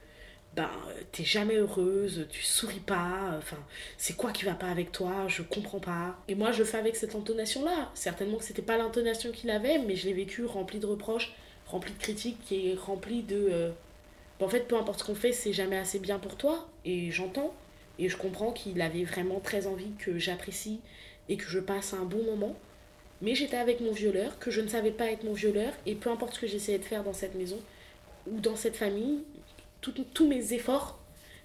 ben t'es jamais heureuse, tu souris pas, enfin c'est quoi qui va pas avec toi, je comprends pas. Et moi je fais avec cette intonation là, certainement que c'était pas l'intonation qu'il avait, mais je l'ai vécu rempli de reproches, rempli de critiques et rempli de. Euh, ben, en fait peu importe ce qu'on fait, c'est jamais assez bien pour toi, et j'entends, et je comprends qu'il avait vraiment très envie que j'apprécie et que je passe un bon moment. Mais j'étais avec mon violeur, que je ne savais pas être mon violeur, et peu importe ce que j'essayais de faire dans cette maison ou dans cette famille, tous mes efforts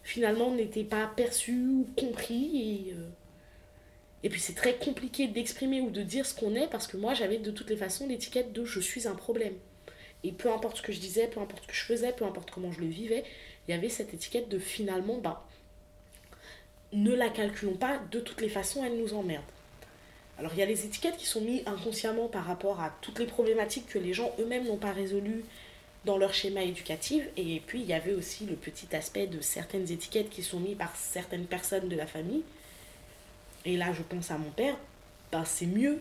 finalement n'étaient pas perçus ou compris. Et, euh, et puis c'est très compliqué d'exprimer ou de dire ce qu'on est parce que moi j'avais de toutes les façons l'étiquette de je suis un problème. Et peu importe ce que je disais, peu importe ce que je faisais, peu importe comment je le vivais, il y avait cette étiquette de finalement, bah, ne la calculons pas, de toutes les façons elle nous emmerde. Alors il y a les étiquettes qui sont mises inconsciemment par rapport à toutes les problématiques que les gens eux-mêmes n'ont pas résolues dans leur schéma éducatif. Et puis il y avait aussi le petit aspect de certaines étiquettes qui sont mises par certaines personnes de la famille. Et là je pense à mon père, ben, c'est mieux.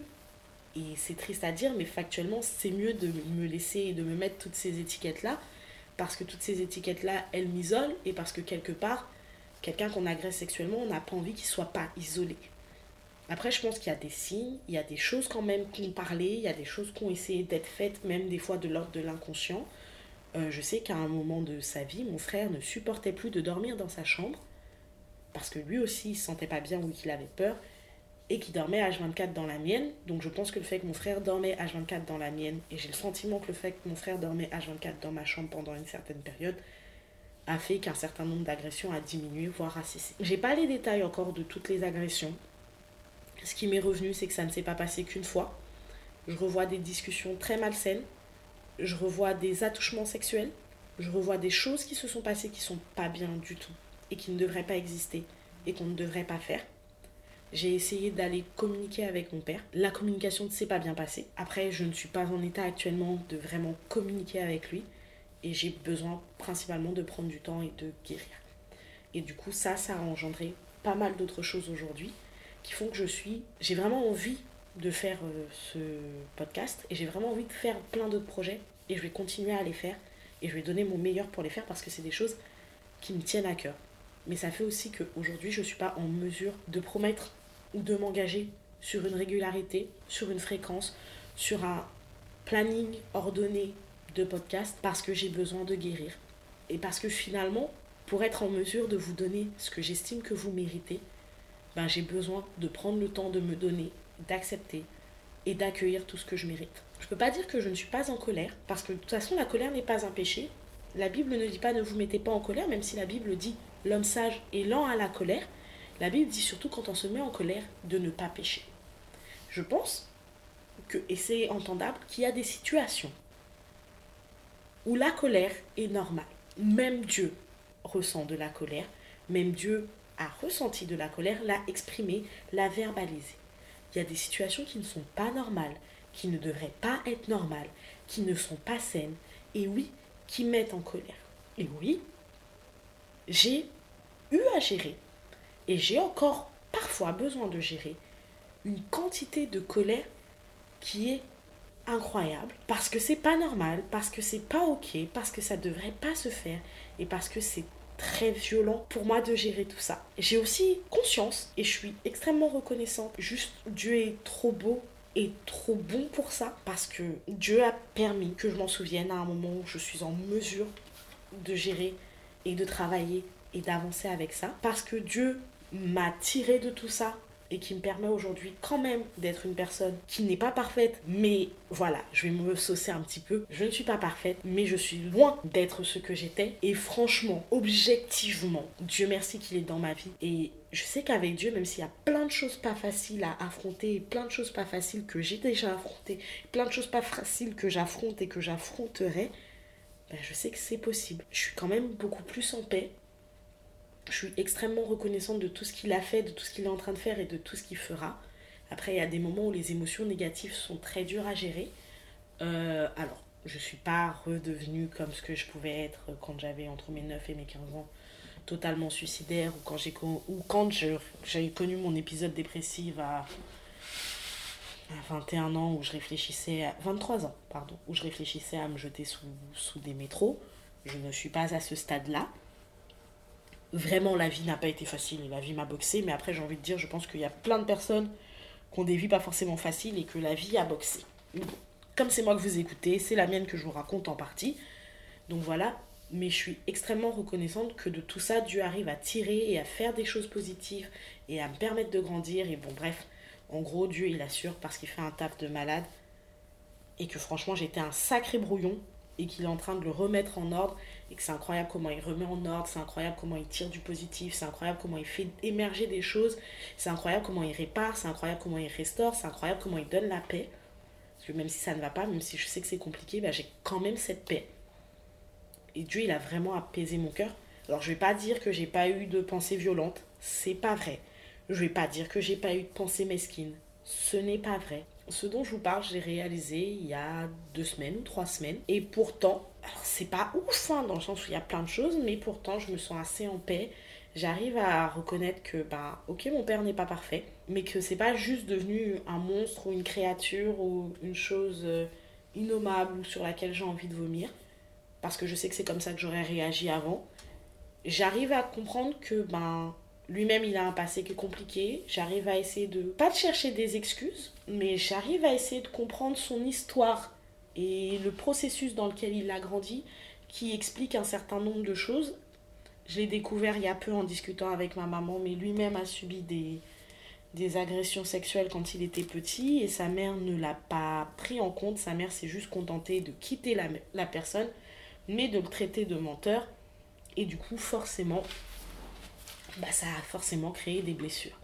Et c'est triste à dire, mais factuellement c'est mieux de me laisser et de me mettre toutes ces étiquettes-là. Parce que toutes ces étiquettes-là, elles m'isolent. Et parce que quelque part, quelqu'un qu'on agresse sexuellement, on n'a pas envie qu'il soit pas isolé. Après, je pense qu'il y a des signes, il y a des choses quand même qui ont parlé, il y a des choses qui ont essayé d'être faites, même des fois de l'ordre de l'inconscient. Euh, je sais qu'à un moment de sa vie, mon frère ne supportait plus de dormir dans sa chambre, parce que lui aussi il se sentait pas bien ou qu'il avait peur, et qu'il dormait H24 dans la mienne. Donc je pense que le fait que mon frère dormait H24 dans la mienne, et j'ai le sentiment que le fait que mon frère dormait H24 dans ma chambre pendant une certaine période, a fait qu'un certain nombre d'agressions a diminué, voire a cessé. J'ai pas les détails encore de toutes les agressions, ce qui m'est revenu, c'est que ça ne s'est pas passé qu'une fois. Je revois des discussions très malsaines. Je revois des attouchements sexuels. Je revois des choses qui se sont passées qui sont pas bien du tout et qui ne devraient pas exister et qu'on ne devrait pas faire. J'ai essayé d'aller communiquer avec mon père. La communication ne s'est pas bien passée. Après, je ne suis pas en état actuellement de vraiment communiquer avec lui. Et j'ai besoin principalement de prendre du temps et de guérir. Et du coup, ça, ça a engendré pas mal d'autres choses aujourd'hui qui font que je suis... J'ai vraiment envie de faire euh, ce podcast et j'ai vraiment envie de faire plein d'autres projets et je vais continuer à les faire et je vais donner mon meilleur pour les faire parce que c'est des choses qui me tiennent à cœur. Mais ça fait aussi qu'aujourd'hui, je ne suis pas en mesure de promettre de m'engager sur une régularité, sur une fréquence, sur un planning ordonné de podcast parce que j'ai besoin de guérir. Et parce que finalement, pour être en mesure de vous donner ce que j'estime que vous méritez, ben j'ai besoin de prendre le temps de me donner, d'accepter et d'accueillir tout ce que je mérite. Je peux pas dire que je ne suis pas en colère, parce que de toute façon, la colère n'est pas un péché. La Bible ne dit pas ne vous mettez pas en colère, même si la Bible dit l'homme sage est lent à la colère. La Bible dit surtout quand on se met en colère de ne pas pécher. Je pense que, et c'est entendable, qu'il y a des situations où la colère est normale. Même Dieu ressent de la colère, même Dieu a ressenti de la colère, l'a exprimé, l'a verbalisé. Il y a des situations qui ne sont pas normales, qui ne devraient pas être normales, qui ne sont pas saines, et oui, qui mettent en colère. Et oui, j'ai eu à gérer, et j'ai encore parfois besoin de gérer, une quantité de colère qui est incroyable, parce que c'est pas normal, parce que c'est pas ok, parce que ça devrait pas se faire, et parce que c'est très violent pour moi de gérer tout ça. J'ai aussi conscience et je suis extrêmement reconnaissante. Juste, Dieu est trop beau et trop bon pour ça parce que Dieu a permis que je m'en souvienne à un moment où je suis en mesure de gérer et de travailler et d'avancer avec ça parce que Dieu m'a tiré de tout ça et qui me permet aujourd'hui quand même d'être une personne qui n'est pas parfaite, mais voilà, je vais me saucer un petit peu. Je ne suis pas parfaite, mais je suis loin d'être ce que j'étais. Et franchement, objectivement, Dieu merci qu'il est dans ma vie. Et je sais qu'avec Dieu, même s'il y a plein de choses pas faciles à affronter, plein de choses pas faciles que j'ai déjà affrontées, plein de choses pas faciles que j'affronte et que j'affronterai, ben je sais que c'est possible. Je suis quand même beaucoup plus en paix je suis extrêmement reconnaissante de tout ce qu'il a fait, de tout ce qu'il est en train de faire et de tout ce qu'il fera. Après, il y a des moments où les émotions négatives sont très dures à gérer. Euh, alors, je ne suis pas redevenue comme ce que je pouvais être quand j'avais entre mes 9 et mes 15 ans, totalement suicidaire, ou quand j'ai ou quand connu mon épisode dépressif à, à 21 ans, où je réfléchissais à 23 ans, pardon, où je réfléchissais à me jeter sous, sous des métros. Je ne suis pas à ce stade-là vraiment la vie n'a pas été facile la vie m'a boxé. Mais après, j'ai envie de dire, je pense qu'il y a plein de personnes qui ont des vies pas forcément faciles et que la vie a boxé. Comme c'est moi que vous écoutez, c'est la mienne que je vous raconte en partie. Donc voilà, mais je suis extrêmement reconnaissante que de tout ça, Dieu arrive à tirer et à faire des choses positives et à me permettre de grandir. Et bon, bref, en gros, Dieu, il assure parce qu'il fait un taf de malade. Et que franchement, j'étais un sacré brouillon et qu'il est en train de le remettre en ordre et que c'est incroyable comment il remet en ordre, c'est incroyable comment il tire du positif, c'est incroyable comment il fait émerger des choses, c'est incroyable comment il répare, c'est incroyable comment il restaure, c'est incroyable comment il donne la paix. Parce que même si ça ne va pas, même si je sais que c'est compliqué, bah, j'ai quand même cette paix. Et Dieu, il a vraiment apaisé mon cœur. Alors je vais pas dire que j'ai pas eu de pensées violentes, c'est pas vrai. Je vais pas dire que j'ai pas eu de pensées mesquines, ce n'est pas vrai ce dont je vous parle, j'ai réalisé il y a deux semaines ou trois semaines. Et pourtant, c'est pas ouf, hein, dans le sens où il y a plein de choses, mais pourtant je me sens assez en paix. J'arrive à reconnaître que, bah, ok, mon père n'est pas parfait, mais que c'est pas juste devenu un monstre ou une créature ou une chose euh, innommable ou sur laquelle j'ai envie de vomir, parce que je sais que c'est comme ça que j'aurais réagi avant. J'arrive à comprendre que, ben, lui-même, il a un passé qui est compliqué. J'arrive à essayer de, pas de chercher des excuses, mais j'arrive à essayer de comprendre son histoire et le processus dans lequel il a grandi qui explique un certain nombre de choses. Je l'ai découvert il y a peu en discutant avec ma maman, mais lui-même a subi des, des agressions sexuelles quand il était petit et sa mère ne l'a pas pris en compte. Sa mère s'est juste contentée de quitter la, la personne, mais de le traiter de menteur. Et du coup, forcément, bah, ça a forcément créé des blessures.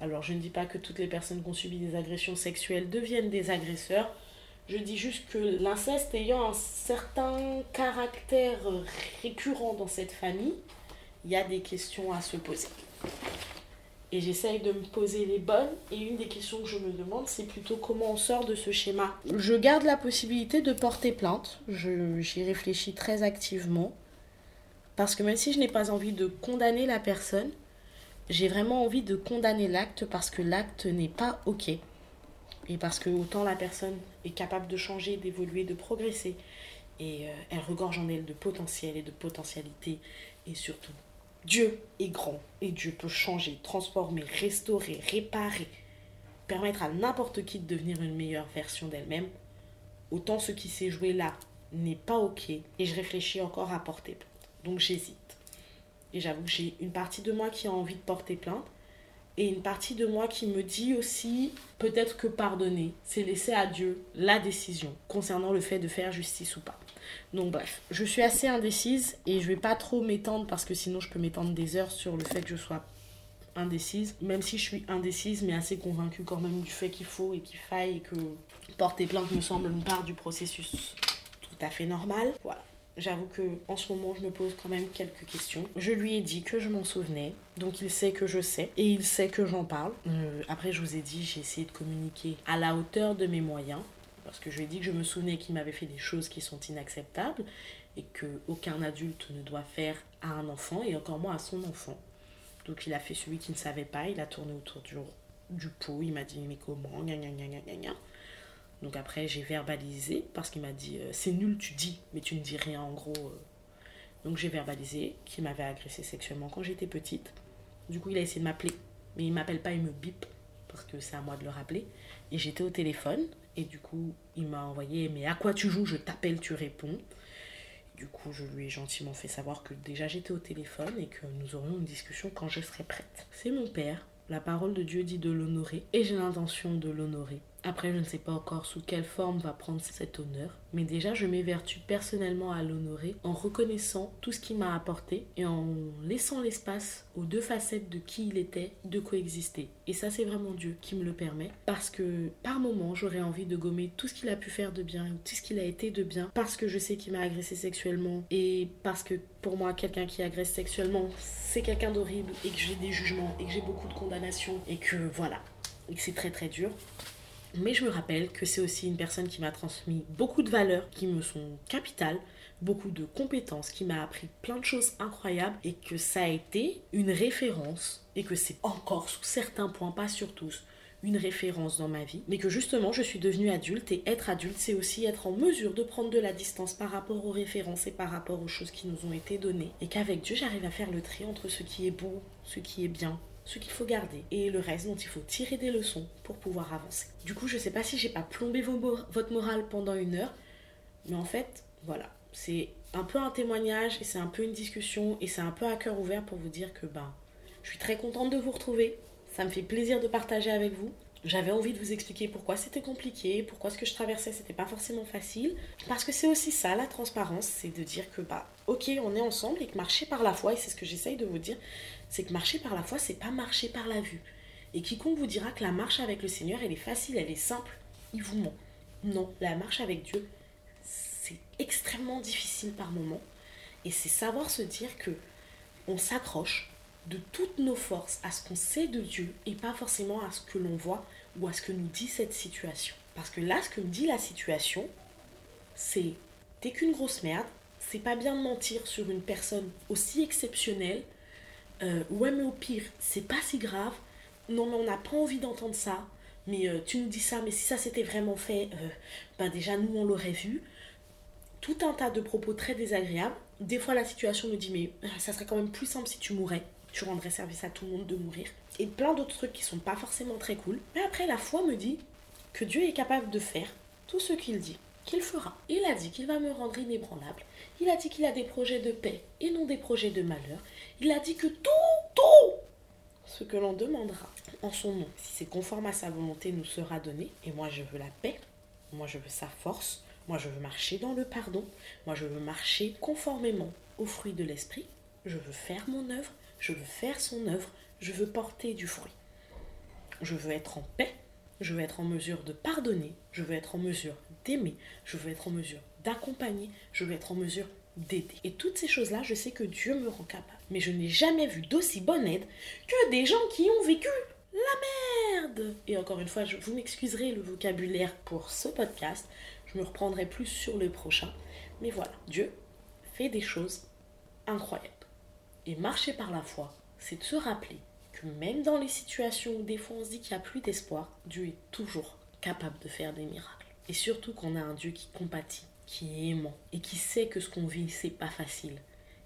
Alors je ne dis pas que toutes les personnes qui ont subi des agressions sexuelles deviennent des agresseurs. Je dis juste que l'inceste ayant un certain caractère récurrent dans cette famille, il y a des questions à se poser. et j'essaye de me poser les bonnes. Et une des questions que je me demande, c'est plutôt comment on sort de ce schéma. Je garde la possibilité de porter plainte. J'y réfléchis très activement. Parce que même si je n'ai pas envie de condamner la personne, j'ai vraiment envie de condamner l'acte parce que l'acte n'est pas OK. Et parce que autant la personne est capable de changer, d'évoluer, de progresser, et euh, elle regorge en elle de potentiel et de potentialité, et surtout Dieu est grand et Dieu peut changer, transformer, restaurer, réparer, permettre à n'importe qui de devenir une meilleure version d'elle-même. Autant ce qui s'est joué là n'est pas ok et je réfléchis encore à porter plainte. Donc j'hésite. Et j'avoue que j'ai une partie de moi qui a envie de porter plainte et une partie de moi qui me dit aussi peut-être que pardonner, c'est laisser à Dieu la décision concernant le fait de faire justice ou pas. Donc bref, je suis assez indécise et je vais pas trop m'étendre parce que sinon je peux m'étendre des heures sur le fait que je sois indécise, même si je suis indécise mais assez convaincue quand même du fait qu'il faut et qu'il faille et que porter plainte me semble une part du processus tout à fait normal. Voilà. J'avoue que en ce moment, je me pose quand même quelques questions. Je lui ai dit que je m'en souvenais, donc il sait que je sais et il sait que j'en parle. Euh, après, je vous ai dit, j'ai essayé de communiquer à la hauteur de mes moyens parce que je lui ai dit que je me souvenais qu'il m'avait fait des choses qui sont inacceptables et que aucun adulte ne doit faire à un enfant et encore moins à son enfant. Donc il a fait celui qui ne savait pas, il a tourné autour du, du pot, il m'a dit mais comment, gna gna gna gna gna Donc après j'ai verbalisé parce qu'il m'a dit euh, c'est nul tu dis mais tu ne dis rien en gros. Euh. Donc j'ai verbalisé qu'il m'avait agressé sexuellement quand j'étais petite. Du coup il a essayé de m'appeler mais il m'appelle pas, il me bip parce que c'est à moi de le rappeler. Et j'étais au téléphone et du coup, il m'a envoyé Mais à quoi tu joues Je t'appelle, tu réponds. Du coup, je lui ai gentiment fait savoir que déjà j'étais au téléphone et que nous aurions une discussion quand je serais prête. C'est mon père. La parole de Dieu dit de l'honorer et j'ai l'intention de l'honorer. Après, je ne sais pas encore sous quelle forme va prendre cet honneur, mais déjà je m'évertue personnellement à l'honorer en reconnaissant tout ce qu'il m'a apporté et en laissant l'espace aux deux facettes de qui il était de coexister. Et ça, c'est vraiment Dieu qui me le permet parce que par moments, j'aurais envie de gommer tout ce qu'il a pu faire de bien, tout ce qu'il a été de bien, parce que je sais qu'il m'a agressé sexuellement et parce que pour moi, quelqu'un qui agresse sexuellement, c'est quelqu'un d'horrible et que j'ai des jugements et que j'ai beaucoup de condamnations et que voilà, et que c'est très très dur. Mais je me rappelle que c'est aussi une personne qui m'a transmis beaucoup de valeurs qui me sont capitales, beaucoup de compétences, qui m'a appris plein de choses incroyables et que ça a été une référence et que c'est encore sous certains points, pas sur tous, une référence dans ma vie, mais que justement je suis devenue adulte et être adulte c'est aussi être en mesure de prendre de la distance par rapport aux références et par rapport aux choses qui nous ont été données. Et qu'avec Dieu j'arrive à faire le tri entre ce qui est beau, ce qui est bien, ce qu'il faut garder et le reste dont il faut tirer des leçons pour pouvoir avancer. Du coup, je sais pas si j'ai pas plombé votre morale pendant une heure, mais en fait, voilà, c'est un peu un témoignage et c'est un peu une discussion et c'est un peu à cœur ouvert pour vous dire que ben, je suis très contente de vous retrouver. Ça me fait plaisir de partager avec vous. J'avais envie de vous expliquer pourquoi c'était compliqué, pourquoi ce que je traversais c'était pas forcément facile. Parce que c'est aussi ça, la transparence, c'est de dire que bah ok on est ensemble et que marcher par la foi, et c'est ce que j'essaye de vous dire, c'est que marcher par la foi, c'est pas marcher par la vue. Et quiconque vous dira que la marche avec le Seigneur, elle est facile, elle est simple, il vous ment. Non, la marche avec Dieu, c'est extrêmement difficile par moments. Et c'est savoir se dire que on s'accroche de toutes nos forces à ce qu'on sait de Dieu et pas forcément à ce que l'on voit ou à ce que nous dit cette situation. Parce que là, ce que me dit la situation, c'est t'es qu'une grosse merde, c'est pas bien de mentir sur une personne aussi exceptionnelle euh, ouais, mais au pire, c'est pas si grave. Non, mais on n'a pas envie d'entendre ça. Mais euh, tu nous dis ça, mais si ça s'était vraiment fait, euh, ben déjà nous on l'aurait vu. Tout un tas de propos très désagréables. Des fois la situation me dit, mais ça serait quand même plus simple si tu mourais. Tu rendrais service à tout le monde de mourir. Et plein d'autres trucs qui sont pas forcément très cool. Mais après, la foi me dit que Dieu est capable de faire tout ce qu'il dit qu'il fera. Il a dit qu'il va me rendre inébranlable. Il a dit qu'il a des projets de paix et non des projets de malheur. Il a dit que tout, tout ce que l'on demandera en son nom, si c'est conforme à sa volonté, nous sera donné. Et moi, je veux la paix. Moi, je veux sa force. Moi, je veux marcher dans le pardon. Moi, je veux marcher conformément aux fruits de l'esprit. Je veux faire mon œuvre. Je veux faire son œuvre. Je veux porter du fruit. Je veux être en paix. Je veux être en mesure de pardonner. Je veux être en mesure d'aimer. Je veux être en mesure d'accompagner. Je veux être en mesure d'aider. Et toutes ces choses-là, je sais que Dieu me rend capable. Mais je n'ai jamais vu d'aussi bonne aide que des gens qui ont vécu la merde. Et encore une fois, vous m'excuserez le vocabulaire pour ce podcast. Je me reprendrai plus sur le prochain. Mais voilà, Dieu fait des choses incroyables. Et marcher par la foi, c'est de se rappeler que même dans les situations où des fois on se dit qu'il n'y a plus d'espoir, Dieu est toujours capable de faire des miracles. Et surtout qu'on a un Dieu qui compatit, qui est aimant et qui sait que ce qu'on vit, c'est pas facile.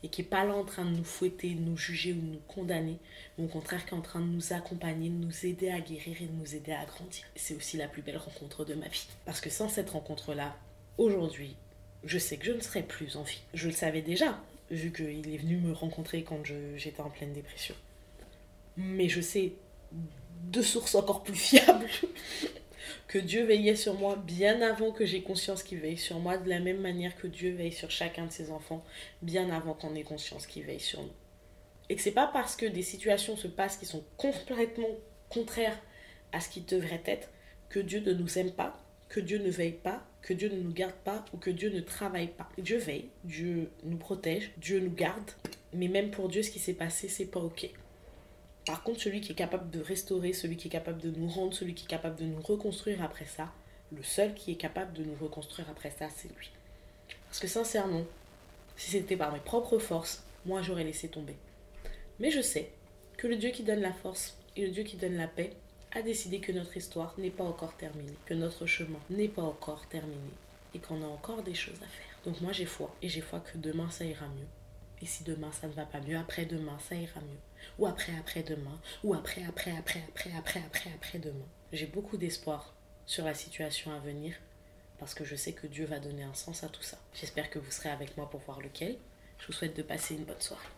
Et qui n'est pas là en train de nous fouetter, de nous juger ou de nous condamner, mais au contraire qui est en train de nous accompagner, de nous aider à guérir et de nous aider à grandir. C'est aussi la plus belle rencontre de ma vie. Parce que sans cette rencontre-là, aujourd'hui, je sais que je ne serais plus en vie. Je le savais déjà, vu qu'il est venu me rencontrer quand j'étais en pleine dépression. Mais je sais de sources encore plus fiables que Dieu veillait sur moi bien avant que j'ai conscience qu'il veille sur moi, de la même manière que Dieu veille sur chacun de ses enfants, bien avant qu'on ait conscience qu'il veille sur nous. Et que c'est pas parce que des situations se passent qui sont complètement contraires à ce qui devrait être que Dieu ne nous aime pas, que Dieu ne veille pas, que Dieu ne nous garde pas ou que Dieu ne travaille pas. Dieu veille, Dieu nous protège, Dieu nous garde, mais même pour Dieu, ce qui s'est passé, c'est pas ok. Par contre, celui qui est capable de restaurer, celui qui est capable de nous rendre, celui qui est capable de nous reconstruire après ça, le seul qui est capable de nous reconstruire après ça, c'est lui. Parce que sincèrement, si c'était par mes propres forces, moi j'aurais laissé tomber. Mais je sais que le Dieu qui donne la force et le Dieu qui donne la paix a décidé que notre histoire n'est pas encore terminée, que notre chemin n'est pas encore terminé et qu'on a encore des choses à faire. Donc moi j'ai foi et j'ai foi que demain ça ira mieux. Et si demain ça ne va pas mieux, après-demain ça ira mieux ou après après-demain, ou après après après après après après après-demain. J'ai beaucoup d'espoir sur la situation à venir parce que je sais que Dieu va donner un sens à tout ça. J'espère que vous serez avec moi pour voir lequel. Je vous souhaite de passer une bonne soirée.